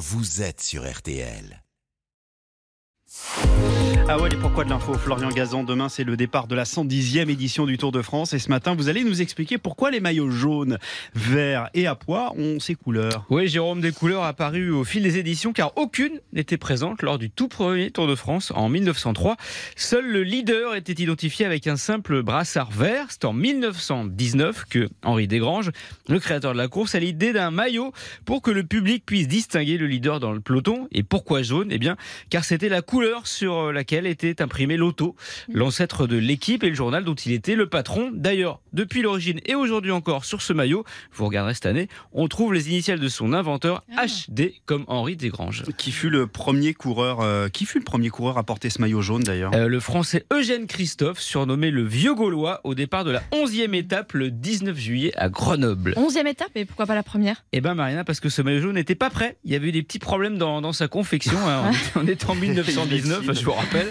vous êtes sur RTL. Ah ouais, les pourquoi de l'info, Florian Gazan. Demain, c'est le départ de la 110e édition du Tour de France. Et ce matin, vous allez nous expliquer pourquoi les maillots jaunes, verts et à pois ont ces couleurs. Oui, Jérôme, des couleurs apparues au fil des éditions, car aucune n'était présente lors du tout premier Tour de France en 1903. Seul le leader était identifié avec un simple brassard vert. C'est en 1919 que Henri Desgranges, le créateur de la course, a l'idée d'un maillot pour que le public puisse distinguer le leader dans le peloton. Et pourquoi jaune? Eh bien, car c'était la couleur sur laquelle était imprimé l'auto, l'ancêtre de l'équipe et le journal dont il était le patron. D'ailleurs, depuis l'origine et aujourd'hui encore sur ce maillot, vous regarderez cette année, on trouve les initiales de son inventeur HD comme Henri Desgranges. Qui fut le premier coureur, euh, qui fut le premier coureur à porter ce maillot jaune d'ailleurs Euh, Le français Eugène Christophe, surnommé le Vieux Gaulois, au départ de la 11e étape le 19 juillet à Grenoble. Onzième étape, et pourquoi pas la première? Eh ben Marina, parce que ce maillot jaune n'était pas prêt. Il y avait eu des petits problèmes dans, dans sa confection. hein. On était en 1919, je vous rappelle.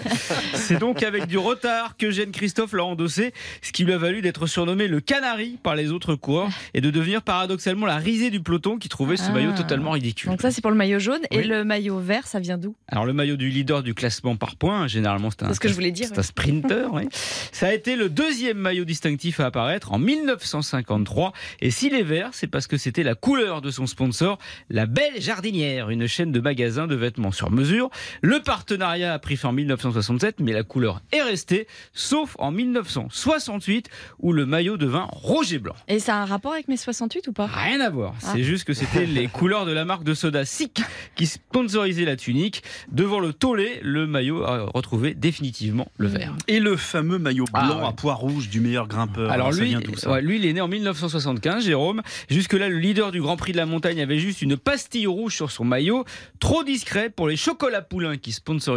C'est donc avec du retard que Eugène Christophe l'a endossé, ce qui lui a valu d'être surnommé le canari par les autres coureurs et de devenir paradoxalement la risée du peloton qui trouvait ce Ah. maillot totalement ridicule. Donc ça, c'est pour le maillot jaune. Et le maillot vert, ça vient d'où? Alors le maillot du leader du classement par points, généralement c'est un, ce que je voulais dire, c'est un sprinter. oui. Ça a été le deuxième maillot distinctif à apparaître en 1953. Et s'il est vert, c'est parce que c'était la couleur de son sponsor, la Belle Jardinière, une chaîne de magasins de vêtements sur mesure. Le partenariat a pris fin en 1967, mais la couleur est restée, sauf en 1968 où le maillot devint rouge et blanc. Et ça a un rapport avec mes 68 ou pas? Rien à voir. Ah. C'est juste que c'était les couleurs de la marque de soda Sick qui sponsorisait la tunique. Devant le tollé, le maillot a retrouvé définitivement le vert. Et le fameux maillot Ah, blanc ouais. à pois rouge du meilleur grimpeur. Alors ça lui, vient d'où, ça? ouais, lui, il est né en 1975, Jérôme. Jusque-là, le leader du Grand Prix de la montagne avait juste une pastille rouge sur son maillot, trop discret pour les chocolats poulains qui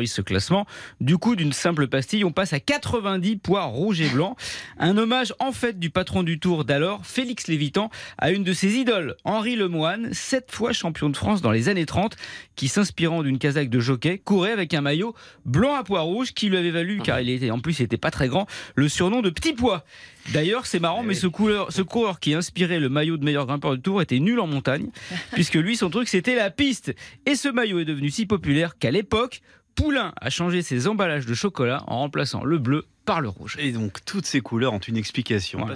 ce classement. Du coup, d'une simple pastille, on passe à 90 pois rouges et blancs. Un hommage en fait du patron du Tour d'alors, Félix Lévitan, à une de ses idoles, Henri Lemoine, sept fois champion de France dans les années 30, qui s'inspirant d'une casaque de jockey, courait avec un maillot blanc à pois rouge qui lui avait valu, car il était en plus il était pas très grand, le surnom de Petit Pois. D'ailleurs, c'est marrant, mais ce, couleur, ce coureur qui inspirait le maillot de meilleur grimpeur du Tour était nul en montagne, puisque lui, son truc, c'était la piste. Et ce maillot est devenu si populaire qu'à l'époque, Poulain a changé ses emballages de chocolat en remplaçant le bleu par le rouge. Et donc toutes ces couleurs ont une explication. Voilà.